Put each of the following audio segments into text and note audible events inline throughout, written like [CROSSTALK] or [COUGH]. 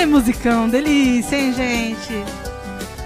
É musicão, delícia, hein, gente?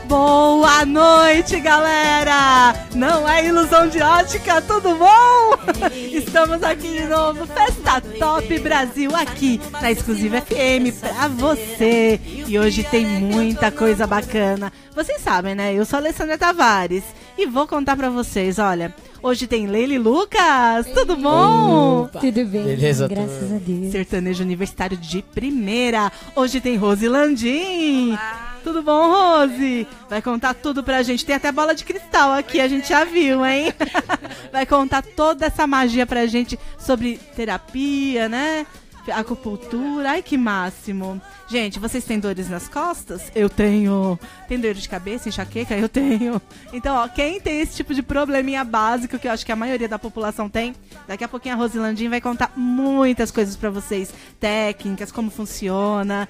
Boa noite, galera! Não é ilusão de ótica, tudo bom? [LAUGHS] Estamos aqui de novo, Festa Top Brasil, aqui na Exclusiva FM pra você. E hoje tem muita coisa bacana. Vocês sabem, né? Eu sou a Alessandra Tavares e vou contar pra vocês, olha. Hoje tem Leile Lucas, tudo bom? Opa. Tudo bem, Beleza, graças a Deus. Sertanejo universitário de primeira. Hoje tem Rose Landim. Tudo bom, Rose? Vai contar tudo pra gente. Tem até bola de cristal aqui, a gente já viu, hein? [LAUGHS] Vai contar toda essa magia pra gente sobre terapia, né? Acupuntura. Ai, que máximo. Gente, vocês têm dores nas costas? Eu tenho. Tem dor de cabeça, enxaqueca? Eu tenho. Então, ó, quem tem esse tipo de probleminha básico, que eu acho que a maioria da população tem, daqui a pouquinho a Rosilandinha vai contar muitas coisas pra vocês. Técnicas, como funciona.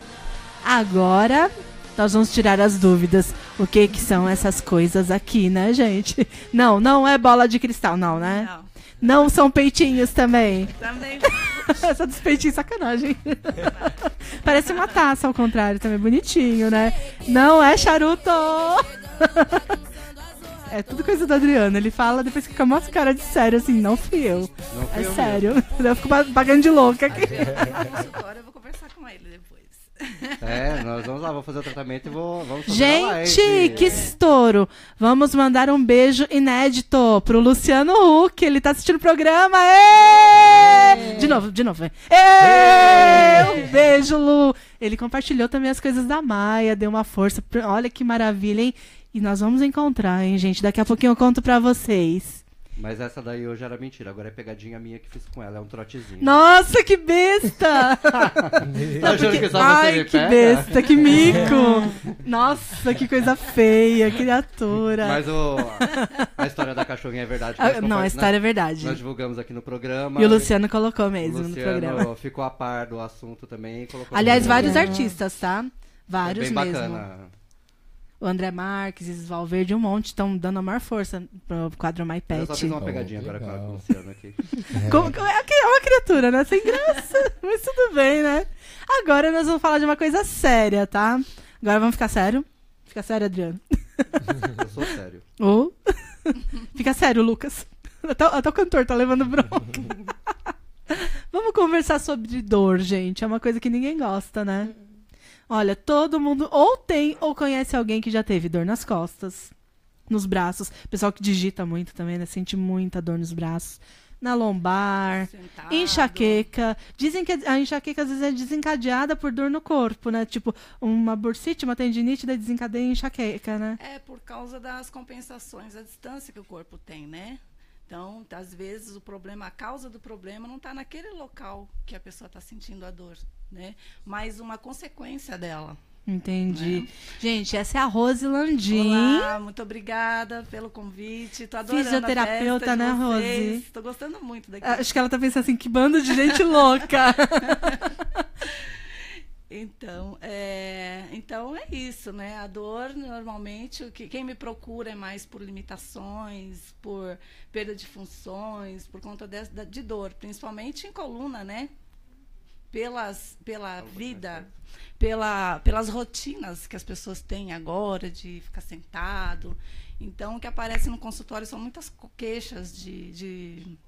Agora, nós vamos tirar as dúvidas. O que que são essas coisas aqui, né, gente? Não, não é bola de cristal, não, né? Não, Não são peitinhos também. também [LAUGHS] Essa dos peitinhos, sacanagem. [LAUGHS] Parece uma taça ao contrário, também bonitinho, né? Não é charuto! [LAUGHS] É tudo coisa do Adriano. Ele fala, depois fica uma cara de sério, assim, não fui eu. Não fui É eu sério. Eu fico pa- pagando de louca aqui. agora eu vou conversar com ele depois. É, nós vamos lá, vamos fazer o tratamento e vou, vamos fazer Gente, live. que estouro! Vamos mandar um beijo inédito pro Luciano Huck. Ele tá assistindo o programa. Ê! De novo, de novo. Ê! Um beijo, Lu. Ele compartilhou também as coisas da Maia, deu uma força. Olha que maravilha, hein? E nós vamos encontrar, hein, gente? Daqui a pouquinho eu conto pra vocês. Mas essa daí hoje era mentira, agora é pegadinha minha que fiz com ela, é um trotezinho. Nossa, que besta! [LAUGHS] Tá achando que só você Ai, que pega? besta, que mico! [LAUGHS] Nossa, que coisa feia, criatura. Mas o, a história da cachorrinha é verdade. que Ah, nós não, a história é nós, verdade. nós divulgamos aqui no programa. E o Luciano colocou O mesmo no Luciano programa. ficou a par do assunto também. e Colocou Aliás, no- vários artistas, tá? Vários é bem mesmo. bacana. O André Marques, Isis Valverde, um monte estão dando a maior força pro quadro My Eu só Pet. fiz uma Oh, pegadinha agora com legal. o Luciano aqui. Como- como- é é uma criatura, né? Sem graça. [LAUGHS] Mas tudo bem, né? Agora nós vamos falar de uma coisa séria, tá? Agora vamos ficar sério? Fica sério, Adriano. Eu sou sério. Ou. Fica sério, Lucas. Até, até o cantor tá levando bronca. [LAUGHS] Vamos conversar sobre dor, gente. É uma coisa que ninguém gosta, né? Olha, todo mundo ou tem ou conhece alguém que já teve dor nas costas, nos braços. Pessoal que digita muito também, né? Sente muita dor nos braços. Na lombar. Sentado. Enxaqueca. Dizem que a enxaqueca às vezes é desencadeada por dor no corpo, né? Tipo, uma bursite, uma tendinite, daí desencadeia a enxaqueca, né? É por causa das compensações, a distância que o corpo tem, né? Então, às vezes, o problema, a causa do problema não está naquele local que a pessoa está sentindo a dor, né? Mas uma consequência dela. Entendi. Gente, essa é a Rose Landim. Olá, muito obrigada pelo convite. Tô adorando Fisioterapeuta, a festa né. Rose? Tô gostando muito daqui. Acho que ela tá pensando assim, que bando de gente louca. [LAUGHS] Então, é, então é isso, né? A dor, normalmente, que, quem me procura é mais por limitações, por perda de funções, por conta de, de dor, principalmente em coluna, né? Pelas, pela vida, pela, pelas rotinas que as pessoas têm agora de ficar sentado. Então, o que aparece no consultório são muitas queixas de, de,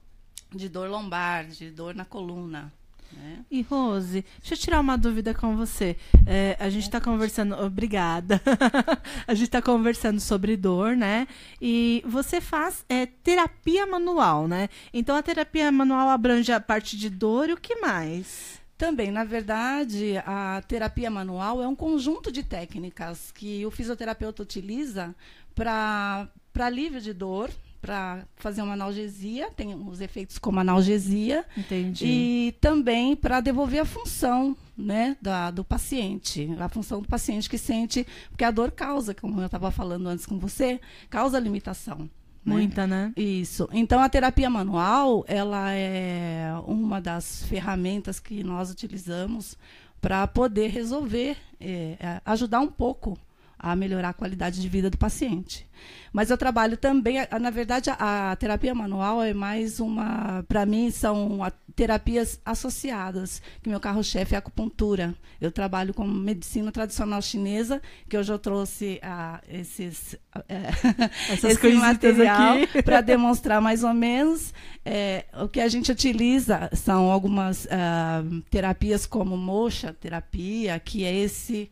de dor lombar, de dor na coluna. Né? E Rose, deixa eu tirar uma dúvida com você. É, a gente tá conversando. Obrigada. [LAUGHS] a gente tá conversando sobre dor, né? E você faz é, terapia manual, né? Então a terapia manual abrange a parte de dor e o que mais? Também, na verdade, a terapia manual é um conjunto de técnicas que o fisioterapeuta utiliza para alívio de dor, para fazer uma analgesia, tem os efeitos como analgesia, Entendi. e também para devolver a função né, da, do paciente, a função do paciente que sente, porque a dor causa, como eu estava falando antes com você, causa limitação. Né? Muita, né? Isso. Então a terapia manual, ela é uma das ferramentas que nós utilizamos para poder resolver, é, é, ajudar um pouco a melhorar a qualidade de vida do paciente. Mas eu trabalho também, na verdade, a, a terapia manual é mais uma, para mim, são a, terapias associadas, que meu carro-chefe é a acupuntura. Eu trabalho com medicina tradicional chinesa, que hoje eu trouxe ah, esses, é, [LAUGHS] esse material [LAUGHS] para demonstrar mais ou menos. É, o que a gente utiliza são algumas ah, terapias como mocha terapia, que é esse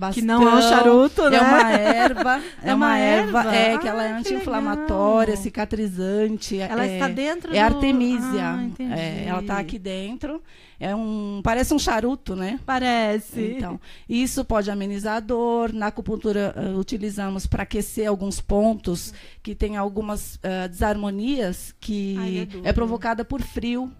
Bastão, que não é um charuto, né? É uma erva. [LAUGHS] É, é uma, uma erva, erva, é que ela é anti-inflamatória, cicatrizante. Ela é, está dentro É do... artemisia. Ah, é, ela está aqui dentro. É um, parece um charuto, né? Parece. Então, isso pode amenizar a dor. Na acupuntura uh, utilizamos para aquecer alguns pontos que tem algumas uh, desarmonias que Ai, é, é provocada por frio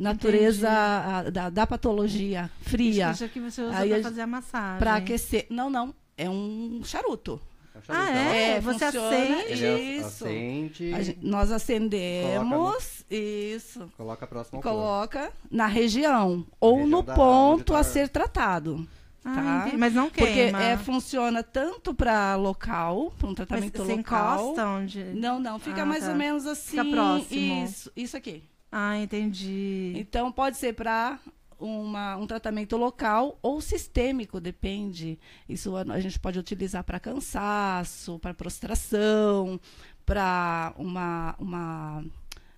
natureza a, da, da, patologia fria. Isso que você usa para fazer a massagem. Para aquecer. Não, não. É um charuto. É ah, é? é você acende isso. Acende, gente, nós acendemos no, isso. Coloca próximo Coloca na região ou região no ponto tá... a ser tratado. Ah, tá? Mas não queima. Porque é, funciona tanto para local, para um tratamento mas você local. Encosta onde? Não, não. Fica ah, mais tá. ou menos assim. Fica próximo. Isso, isso aqui. Ah, entendi. Então pode ser para um tratamento local ou sistêmico, depende. Isso a, a gente pode utilizar para cansaço, para prostração, para uma, uma,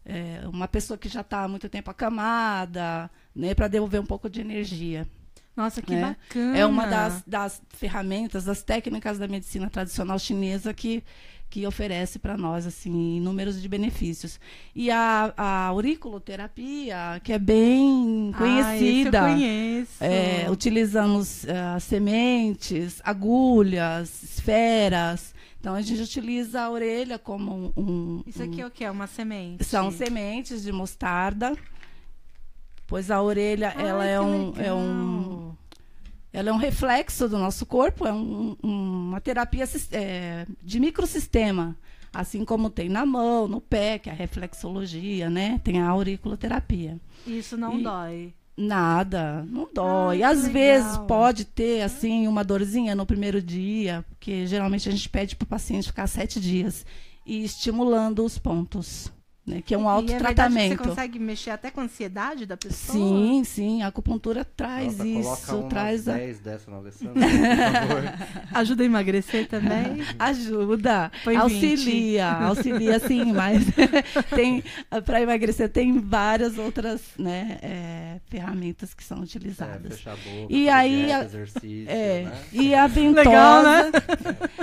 é, uma pessoa que já está há muito tempo acamada, né, para devolver um pouco de energia. Nossa, que é. bacana! É uma das, das ferramentas, das técnicas da medicina tradicional chinesa que que oferece para nós assim inúmeros de benefícios. E a, a auriculoterapia, que é bem conhecida. Ah, eu conheço. É, utilizamos uh, sementes, agulhas, esferas. Então a gente utiliza a orelha como um. Isso aqui é o que? É uma semente? São sementes de mostarda. Pois a orelha, ela é um, é um ela é um reflexo do nosso corpo, é um, um, uma terapia é, de microsistema. Assim como tem na mão, no pé, que é a reflexologia, né? Tem a auriculoterapia. Isso não e dói. Nada, não dói. Às vezes pode ter assim uma dorzinha no primeiro dia, porque geralmente a gente pede para o paciente ficar sete dias e estimulando os pontos. Né, que é um autotratamento. É você consegue mexer até com a ansiedade da pessoa? Sim, sim. A acupuntura traz Nossa, isso. traz a... 10 dessa [LAUGHS] por favor. Ajuda a emagrecer também? [LAUGHS] Ajuda. Põe auxilia. 20. Auxilia, sim, mas [LAUGHS] tem para emagrecer tem várias outras né, é, ferramentas que são utilizadas. É, fechar a boca, e aí, dieta, exercício, é, né? E a ventosa. Legal, né?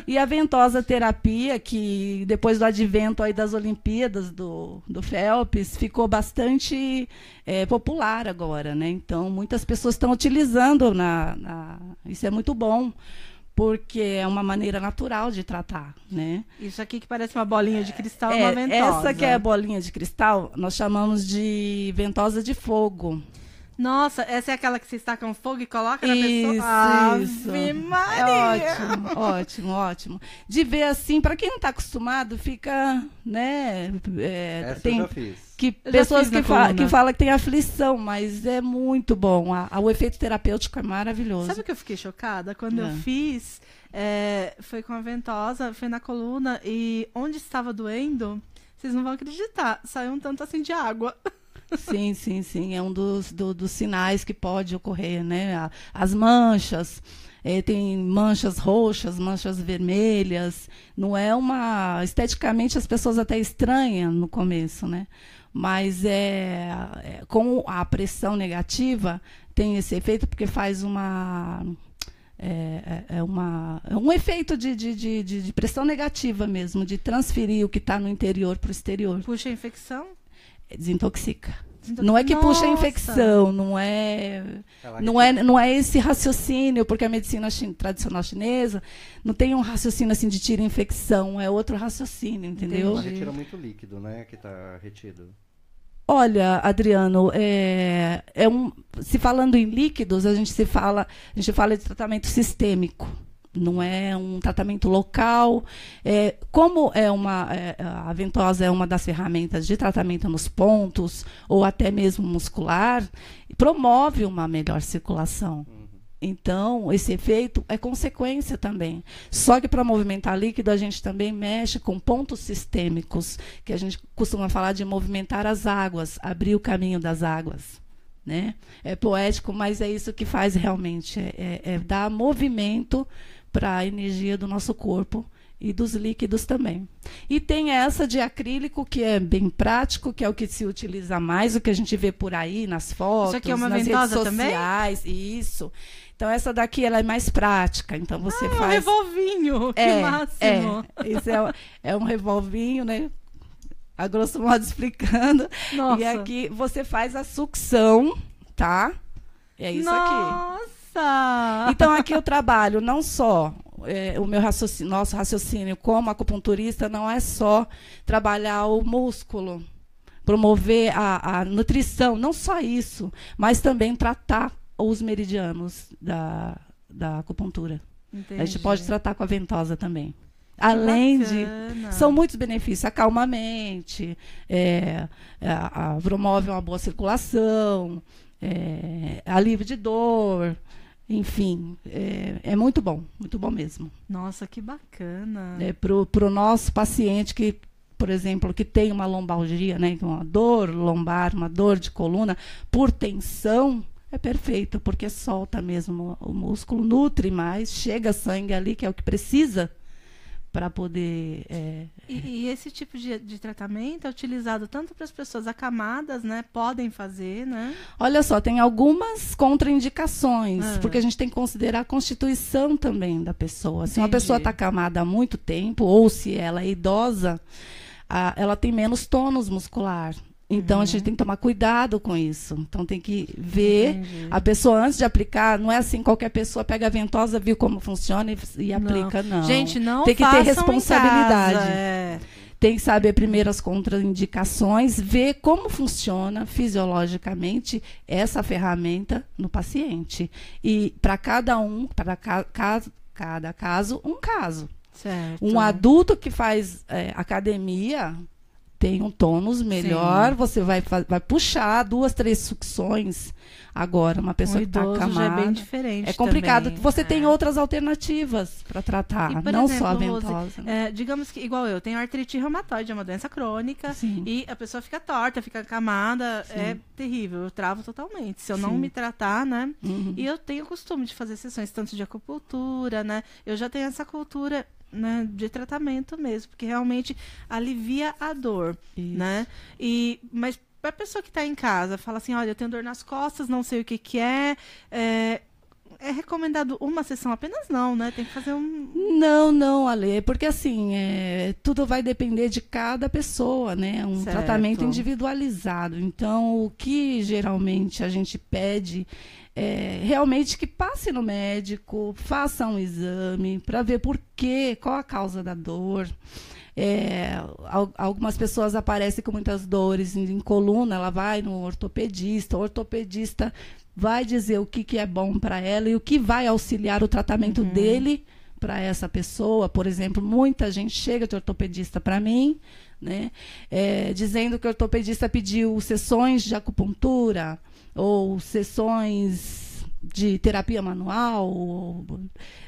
E a ventosa terapia, que depois do advento aí das Olimpíadas do do, Phelps ficou bastante é, popular agora, né? Então, muitas pessoas estão utilizando, na, na, isso é muito bom, porque é uma maneira natural de tratar, né? Isso aqui que parece uma bolinha de cristal, é, uma ventosa. Essa que é a bolinha de cristal, nós chamamos de ventosa de fogo. Nossa, essa é aquela que você com fogo e coloca na isso, pessoa? Isso, Maria. É ótimo, ótimo, ótimo. De ver assim, para quem não está acostumado, fica, né? É, essa tem, eu já fiz. Que pessoas que, fa que falam que tem aflição, mas é muito bom. A, a, o efeito terapêutico é maravilhoso. Sabe o que eu fiquei chocada? Quando é. eu fiz, é, foi com a ventosa, foi na coluna, e onde estava doendo, vocês não vão acreditar, saiu um tanto assim de água. [LAUGHS] Sim, sim, sim. É um dos, do, dos sinais que pode ocorrer, né? As manchas. É, tem manchas roxas, manchas vermelhas. Não é uma. Esteticamente as pessoas até estranham no começo, né? Mas é, é com a pressão negativa tem esse efeito porque faz uma. É, é, é uma, é um efeito de, de, de, de, pressão negativa mesmo, de transferir o que está no interior para o exterior. Puxa a infecção? Desintoxica. Não é que Nossa. puxa a infecção, não é, não é, não é esse raciocínio, porque a medicina chin tradicional chinesa não tem um raciocínio assim de tira infecção, é outro raciocínio, entendeu? Ela retira muito líquido, né, que está retido. Olha, Adriano, é, é um, se falando em líquidos, a gente se fala, a gente fala de tratamento sistêmico não é um tratamento local. É, como é uma, é, a ventosa é uma das ferramentas de tratamento nos pontos, ou até mesmo muscular, promove uma melhor circulação. Então, esse efeito é consequência também. Só que para movimentar líquido, a gente também mexe com pontos sistêmicos, que a gente costuma falar de movimentar as águas, abrir o caminho das águas. Né? É poético, mas é isso que faz realmente, é, é, é dar movimento para a energia do nosso corpo e dos líquidos também. E tem essa de acrílico, que é bem prático, que é o que se utiliza mais, o que a gente vê por aí nas fotos, isso aqui é uma nas redes sociais. Também? Isso. Então, essa daqui ela é mais prática. Então, você ah, faz. É um revolvinho, que é, máximo. É, esse é, é um revolvinho, né? A grosso modo [LAUGHS] explicando. Nossa. E aqui você faz a sucção, tá? É isso Nossa. aqui. Nossa! Então, aqui eu trabalho não só é, o meu raciocínio, nosso raciocínio como acupunturista não é só trabalhar o músculo, promover a, a nutrição, não só isso, mas também tratar os meridianos da, da acupuntura. Entendi. A gente pode tratar com a ventosa também. Além de. São muitos benefícios. Acalma a mente, é, a, a, promove uma boa circulação, é, alívio de dor. Enfim, é, é, muito bom, muito bom mesmo. Nossa, que bacana. É, Para o nosso paciente que, por exemplo, que tem uma lombalgia, né, uma dor lombar, uma dor de coluna, por tensão, é perfeito, porque solta mesmo o músculo, nutre mais, chega sangue ali, que é o que precisa para poder. É... E, e, esse tipo de, de, tratamento é utilizado tanto para as pessoas acamadas, né? Podem fazer, né? Olha só, tem algumas contraindicações, ah. porque a gente tem que considerar a constituição também da pessoa. Se Entendi. uma pessoa está acamada há muito tempo, ou se ela é idosa, a, ela tem menos tônus muscular. Então uhum. a gente tem que tomar cuidado com isso. Então tem que ver Entendi. a pessoa antes de aplicar. Não é assim qualquer pessoa pega a ventosa, viu como funciona e, e aplica, não. Gente, não tem que ter responsabilidade. Casa, é. Tem que saber primeiro as contraindicações, ver como funciona fisiologicamente essa ferramenta no paciente. E para cada um, para ca cada caso, um caso. Certo. Um adulto que faz é, academia tem um tônus melhor, Sim. você vai, vai puxar duas, três sucções. Agora, uma pessoa um que está acamada... é bem diferente É complicado. Também, você é. tem outras alternativas para tratar, e, não exemplo, só a ventosa. Rose, é, digamos que, igual eu, tenho artrite reumatoide, é uma doença crônica, Sim. e a pessoa fica torta, fica acamada, Sim. é terrível, eu travo totalmente. Se eu não me tratar, né? Uhum. E eu tenho o costume de fazer sessões tanto de acupuntura, né? Eu já tenho essa cultura né, de tratamento mesmo, porque realmente alivia a dor, Isso. né? E mas para a pessoa que está em casa, fala assim, olha, eu tenho dor nas costas, não sei o que que é, é é recomendado uma sessão apenas não, né? Tem que fazer um. Não, não, Ale, porque assim, é, tudo vai depender de cada pessoa, né? Um certo. tratamento individualizado. Então, o que geralmente a gente pede é, realmente que passe no médico, faça um exame para ver por quê, qual a causa da dor. É, algumas pessoas aparecem com muitas dores em, em, coluna, ela vai no ortopedista, o ortopedista vai dizer o que, que é bom para ela e o que vai auxiliar o tratamento uhum. dele para essa pessoa. Por exemplo, muita gente chega de ortopedista para mim, né, é, dizendo que o ortopedista pediu sessões de acupuntura, ou sessões de terapia manual.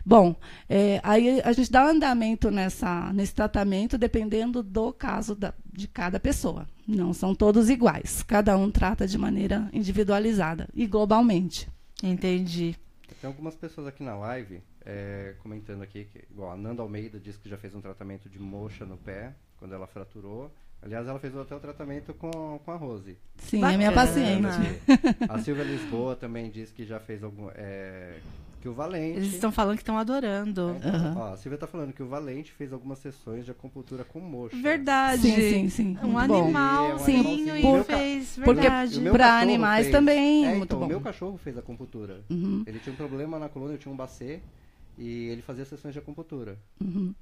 Bom, é, aí a gente dá andamento nessa, nesse tratamento dependendo do caso da, de cada pessoa. Não são todos iguais. Cada um trata de maneira individualizada e globalmente. Entendi. Tem algumas pessoas aqui na live é, comentando aqui que, igual a Nanda Almeida disse que já fez um tratamento de moxa no pé quando ela fraturou. Aliás, ela fez até o tratamento com, com a Rose. Sim, Bacana. é minha paciente. A Silvia Lisboa também disse que já fez algum. É, que o Valente. Eles estão falando que estão adorando. É, então, uhum. ó, a Silvia está falando que o Valente fez algumas sessões de acupuntura com mocha. Verdade. Sim, sim, sim. Um animalzinho e, um fez. Verdade. Porque para animais fez, também. É, muito então, bom. O meu cachorro fez acupuntura. Uhum. Ele tinha um problema na coluna, eu tinha um bacê. E ele fazia sessões de acupuntura. Uhum.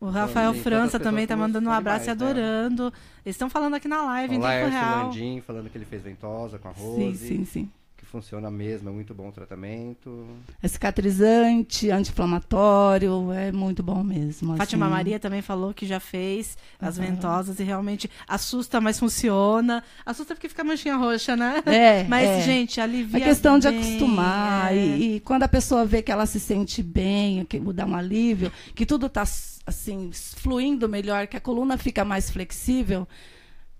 O Rafael França também tá mandando um abraço e né? adorando. Eles estão falando aqui na live, o em tempo real. Landim falando que ele fez ventosa com a Rose. Sim, sim, sim. que funciona mesmo, é muito bom o tratamento. É cicatrizante, anti-inflamatório, é muito bom mesmo. Fátima assim. Maria também falou que já fez as Uhum. ventosas e realmente assusta, mas funciona. Assusta porque fica manchinha roxa, né? É, [LAUGHS] Mas, é. gente, alivia É questão de acostumar. é. E, e quando a pessoa vê que ela se sente bem, que dá um alívio, que tudo está assim, fluindo melhor, que a coluna fica mais flexível,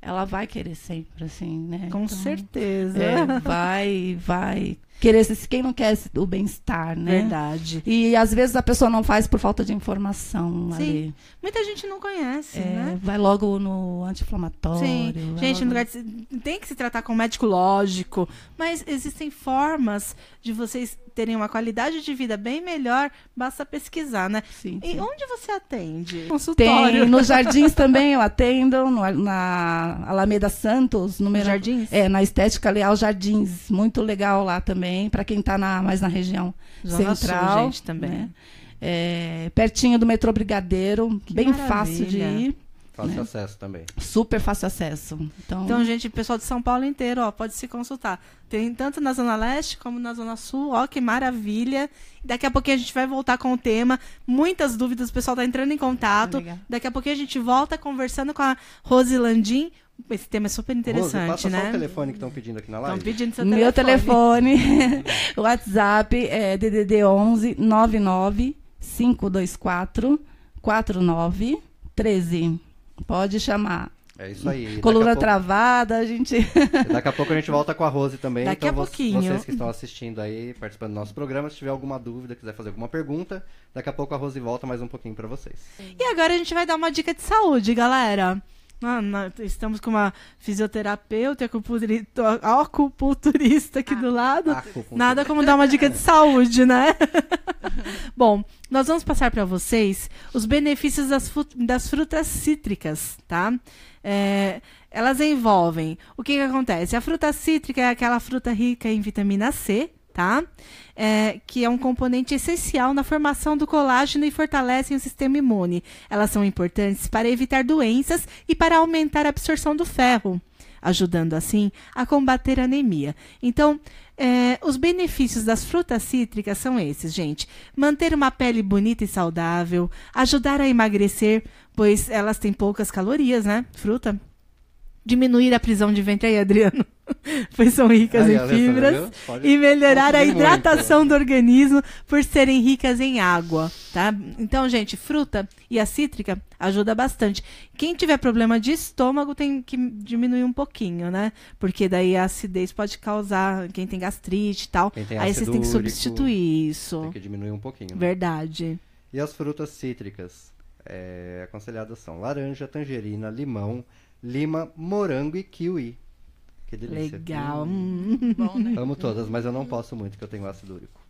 ela vai querer sempre, assim, né? Com Então, certeza. é, vai, vai querer. se- Quem não quer o bem-estar, né? Verdade. E às vezes a pessoa não faz por falta de informação Sim, ali. Muita gente não conhece, É, né? Vai logo no anti-inflamatório. Sim, gente, logo- de tem que se tratar com um médico lógico, mas existem formas de vocês terem uma qualidade de vida bem melhor, basta pesquisar, né? Sim, E sim. onde você atende? Tem, Consultório. nos [LAUGHS] jardins também eu atendo, no- na Alameda Santos, número Jardins? É, na Estética Leal Jardins, muito legal lá também, para quem está na, mais na região Zona Sul, central. gente, também. né? É, pertinho do metrô Brigadeiro, Que bem fácil de maravilha. ir, Fácil Né? acesso também. super fácil acesso. Então, Então, gente, pessoal de São Paulo inteiro, ó, pode se consultar. Tem tanto na Zona Leste como na Zona Sul, ó, que maravilha. Daqui a pouquinho a gente vai voltar com o tema. Muitas dúvidas, o pessoal tá entrando em contato. Daqui a pouquinho a gente volta conversando com a Rose Landim. Esse tema é super Rose, interessante, passa só o né? telefone que estão pedindo aqui na Estão live. pedindo seu meu telefone. [LAUGHS] WhatsApp é DDD 11 99 524 4913. Pode chamar. É isso aí. Coluna pouco- travada, a gente. Daqui a pouco a gente volta com a Rose também. Daqui então, a pouquinho. vocês que estão assistindo aí, participando do nosso programa, se tiver alguma dúvida, quiser fazer alguma pergunta, daqui a pouco a Rose volta mais um pouquinho para vocês. E agora a gente vai dar uma dica de saúde, galera. Ah, nós estamos com uma fisioterapeuta e acupunturista, aqui do lado. Nada como dar uma dica de saúde, né? [LAUGHS] Bom, nós vamos passar para vocês os benefícios das, das frutas cítricas, tá? É, elas envolvem. O que, que acontece? A fruta cítrica é aquela fruta rica em vitamina C, tá? É, que é um componente essencial na formação do colágeno e fortalecem o sistema imune. Elas são importantes para evitar doenças e para aumentar a absorção do ferro, ajudando assim a combater a anemia. Então, é, os benefícios das frutas cítricas são esses, gente. Manter uma pele bonita e saudável, ajudar a emagrecer, pois elas têm poucas calorias, né? Fruta. Diminuir a prisão de ventre aí, Adriano. [LAUGHS] pois são ricas Aí, em Alessandra, fibras. Pode E melhorar a consumir muito. hidratação do organismo por serem ricas em água, tá? Então, gente, fruta e a cítrica ajuda bastante. Quem tiver problema de estômago tem que diminuir um pouquinho, né? Porque daí a acidez pode causar, quem tem gastrite e tal. Aí vocês têm que substituir isso. Tem que diminuir um pouquinho. né? Verdade. E as frutas cítricas é, aconselhadas são laranja, tangerina, limão, lima, morango e kiwi. Que delícia. Legal. Hum. Bom, né? Amo todas, mas eu não posso muito, que eu tenho ácido úrico.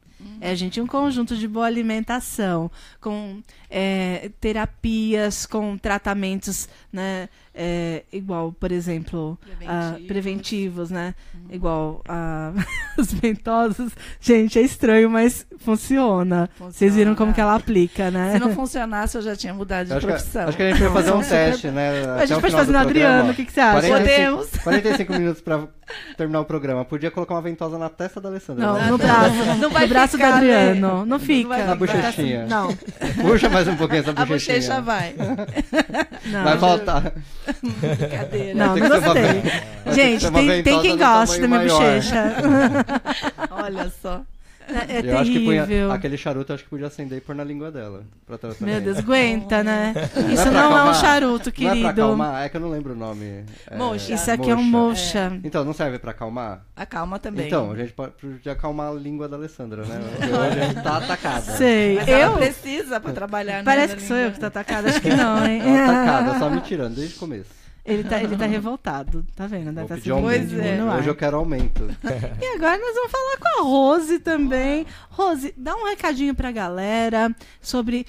É, gente, um conjunto de boa alimentação, com é, terapias, com tratamentos, né? É, igual, por exemplo, a- Preventivos. preventivos, né? Igual a, [LAUGHS] os ventosos. Gente, é estranho, mas funciona. Vocês viram como que ela aplica, né? Se não funcionasse, eu já tinha mudado de acho, que, profissão. acho que a gente vai fazer um teste, né? A gente pode fazer no Adriano, o que, que você acha? 45, Podemos. 45 minutos pra terminar o programa. Podia colocar uma ventosa na testa da Alessandra. Não, né? no braço. Não vai no braço ficar, do Adriano. né? Não Não fica. vai Na ficar. bochechinha. Não, Puxa mais um pouquinho essa A bochechinha. bochecha vai. não. Vai faltar. [LAUGHS] Brincadeira. Não, não gostei. Gente, tem, tem quem goste da minha maior. bochecha. [LAUGHS] [LAUGHS] Olha só. É, é eu acho que punha, terrível. aquele charuto eu acho que podia acender e pôr na língua dela. Pra tratamento. Meu Deus, aguenta, né? Não Isso pra não é um charuto, Não é pra querido. acalmar, é que eu não lembro o nome. É, Moxa. Isso aqui é um moxa. mocha. Então, não serve pra acalmar? Acalma também. Então, a gente pode acalmar a língua da Alessandra, né? Porque hoje a gente tá atacada. Sei. Mas Eu? precisa pra trabalhar né, Parece que sou eu língua. que tô atacada. Acho que não, hein? Tá atacada, só me tirando desde o começo. Ele tá, ele tá [LAUGHS] revoltado, tá vendo? Deve tá se. Pois é. Hoje eu quero aumento. E agora nós vamos falar com a Rose também. Rose, dá um recadinho pra galera sobre,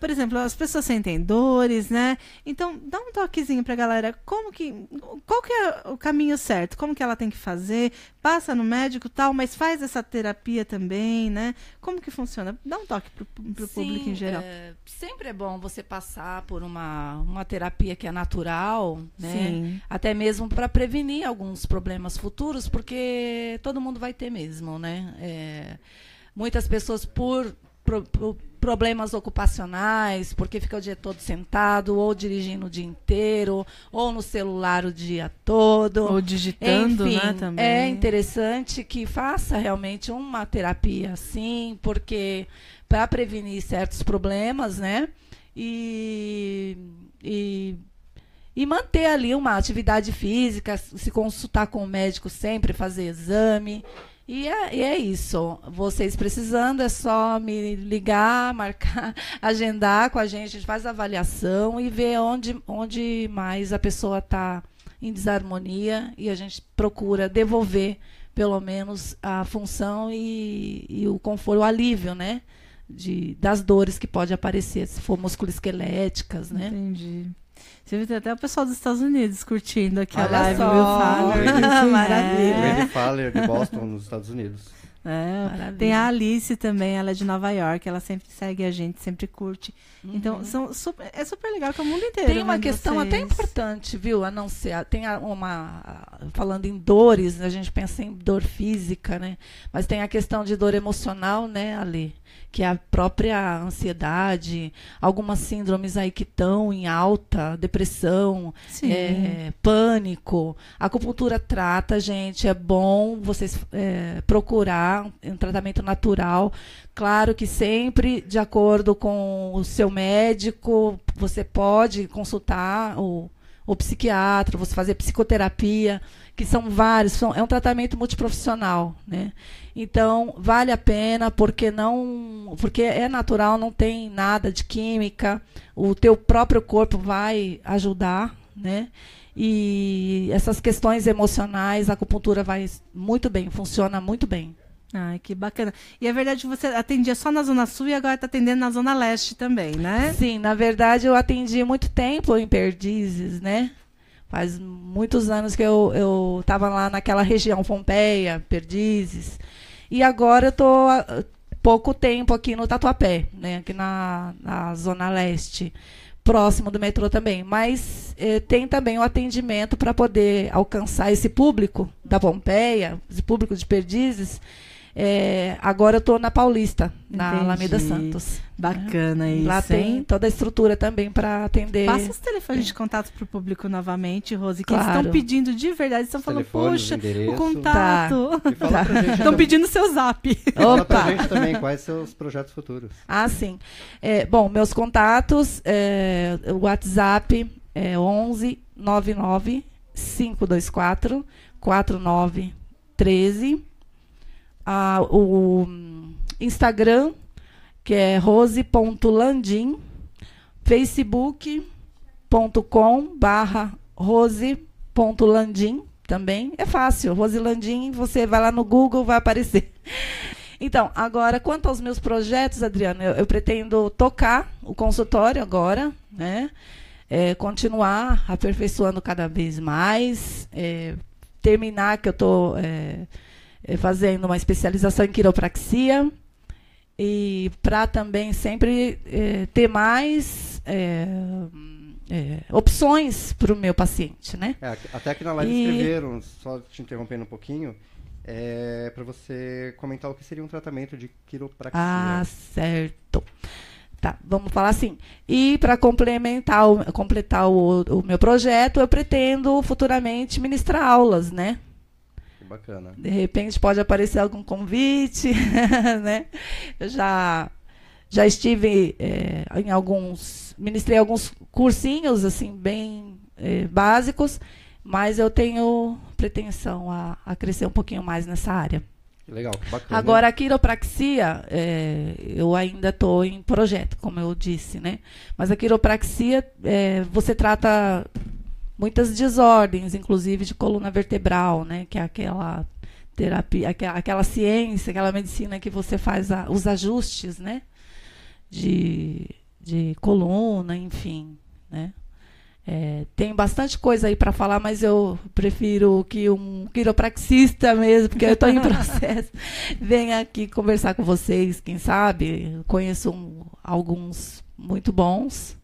por exemplo, as pessoas sentem dores, né? Então, dá um toquezinho pra galera, como que, qual que é o caminho certo? Como que ela tem que fazer passa no médico tal, mas faz essa terapia também, né? Como que funciona? Dá um toque pro Sim, público em geral. é, sempre é bom você passar por uma, uma terapia que é natural, né? Sim. Até mesmo para prevenir alguns problemas futuros, porque todo mundo vai ter mesmo, né? É, muitas pessoas por, pro- pro- problemas ocupacionais, porque fica o dia todo sentado, ou dirigindo o dia inteiro, ou no celular o dia todo. Ou digitando, Enfim, né, também. É interessante que faça realmente uma terapia assim, porque para prevenir certos problemas, né? E, e, e manter ali uma atividade física, se consultar com o médico sempre, fazer exame. E é, e é isso. Vocês precisando, é só me ligar, [LAUGHS] marcar, agendar com a gente, a gente faz a avaliação e vê onde, onde mais a pessoa está em desarmonia e a gente procura devolver pelo menos a função e, e o conforto, o alívio, né? De, das dores que pode aparecer, se for musculoesqueléticas, né? Entendi. Você viu até o pessoal dos Estados Unidos curtindo aqui a Olha live, só. viu, Fábio? [LAUGHS] Maravilha. É. Randy Fowler de Boston, nos Estados Unidos. É, tem a Alice também, ela é de Nova York, ela sempre segue a gente, sempre curte. Então, são super, é super legal que é o mundo inteiro. Uhum. Tem uma vendo questão até vocês. importante, viu? A não ser, tem uma falando em dores, a gente pensa em dor física, né? Mas tem a questão de dor emocional, né, Ali? Que é a própria ansiedade, algumas síndromes aí que estão em alta, depressão, é, pânico. A acupuntura trata, gente. É bom vocês é, procurar um tratamento natural. Claro que sempre de acordo com o seu médico, você pode consultar o, o psiquiatra, você fazer psicoterapia, que são vários, são, é um tratamento multiprofissional, né? Então, vale a pena porque não, porque é natural, não tem nada de química, o teu próprio corpo vai ajudar, né? E essas questões emocionais, a acupuntura vai muito bem, funciona muito bem. Ai, que bacana. E é verdade que você atendia só na Zona Sul e agora está atendendo na Zona Leste também, né? Sim, na verdade eu atendi muito tempo em Perdizes, né? Faz muitos anos que eu estava lá naquela região, Pompeia, Perdizes. E agora eu estou pouco tempo aqui no Tatuapé, né? Aqui na, na Zona Leste, próximo do metrô também. Mas eh, tem também o atendimento para poder alcançar esse público da Pompeia, esse público de Perdizes. Eh, agora eu estou na Paulista, na Entendi. Alameda Santos. Bacana isso, Lá tem hein? toda a estrutura também para atender. Passa os telefones de contato para o público novamente, Rose, que eles Claro. estão pedindo de verdade, estão falando, poxa, endereço. o contato. E fala pra gente, [LAUGHS] Estão pedindo seu zap. fala pra Opa! gente também quais seus projetos futuros. Ah, sim. É, bom, meus contatos, é, o WhatsApp é 11 99 524 4913. Ah, o Instagram, que é rose.landim. facebook.com barra rose.landim também. É fácil. Rose Landim, você vai lá no Google, vai aparecer. [LAUGHS] Então, agora, quanto aos meus projetos, Adriana, eu, eu pretendo tocar o consultório agora, né? É, continuar aperfeiçoando cada vez mais, é, terminar que eu estou fazendo uma especialização em quiropraxia e para também sempre é, ter mais é, é, opções para o meu paciente, né? É, até aqui na live E- escreveram, só te interrompendo um pouquinho, para você comentar o que seria um tratamento de quiropraxia. Ah, certo. Tá, vamos falar assim. E para complementar, completar o, o meu projeto, eu pretendo futuramente ministrar aulas, né? Bacana. De repente pode aparecer algum convite, [LAUGHS] né? Eu já já estive eh, em alguns, ministrei alguns cursinhos assim bem eh, básicos, mas eu tenho pretensão a, a crescer um pouquinho mais nessa área. Que legal, que bacana. Agora, a quiropraxia, é, eu ainda estou em projeto, como eu disse, né? Mas a quiropraxia, é, você trata muitas desordens, inclusive de coluna vertebral, né? Que é aquela terapia, aquela, aquela ciência, aquela medicina que você faz a- os ajustes, né? De, de coluna, enfim, né? É, tem bastante coisa aí para falar, mas eu prefiro que um quiropraxista mesmo, porque eu estou em [LAUGHS] processo, venha aqui conversar com vocês, quem sabe. Conheço um, alguns muito bons.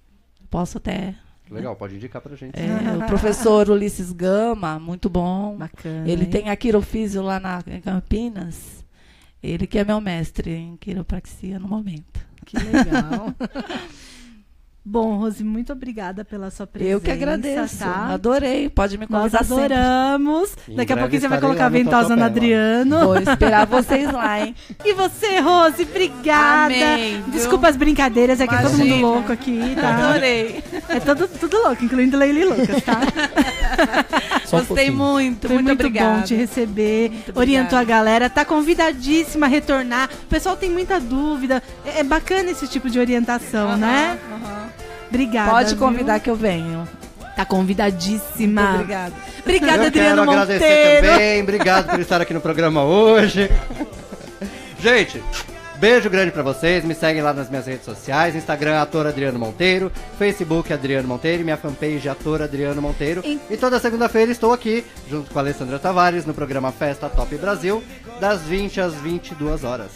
Posso até. Legal, pode indicar pra gente. É, o professor Ulisses Gama, muito bom. Bacana. Ele hein? tem a quirofísio lá na, em Campinas. Ele que é meu mestre em quiropraxia no momento. Que legal. [LAUGHS] Bom, Rose, muito obrigada pela sua presença. Eu que agradeço. Tá? Adorei. Pode me Nós convidar sempre. adoramos. Daqui a pouquinho você vai colocar no ventosa no. Adriano. Vou esperar vocês lá, hein? [LAUGHS] E você, Rose, obrigada. Amém? Desculpa as brincadeiras, é que é todo mundo Imagina. louco aqui, tá? Adorei. É todo, tudo louco, incluindo Leila e Lucas, tá? [LAUGHS] Só um Gostei pouquinho. muito. Foi muito, muito obrigada. bom te receber, Muito orientou obrigada. a galera, tá convidadíssima a retornar. O pessoal tem muita dúvida. É, é bacana esse tipo de orientação, Aham, né? aham. Obrigada. Pode viu? convidar que eu venho. Tá convidadíssima. Muito obrigada. Obrigada, Eu Adriano quero agradecer Monteiro. também. Obrigado por estar aqui no programa hoje. Gente, beijo grande pra vocês. Me seguem lá nas minhas redes sociais: Instagram, ator Adriano Monteiro, Facebook, Adriano Monteiro, e minha fanpage, ator Adriano Monteiro. Em- E toda segunda-feira estou aqui, junto com a Alessandra Tavares, no programa Festa Top Brasil, das 20 às 22 horas.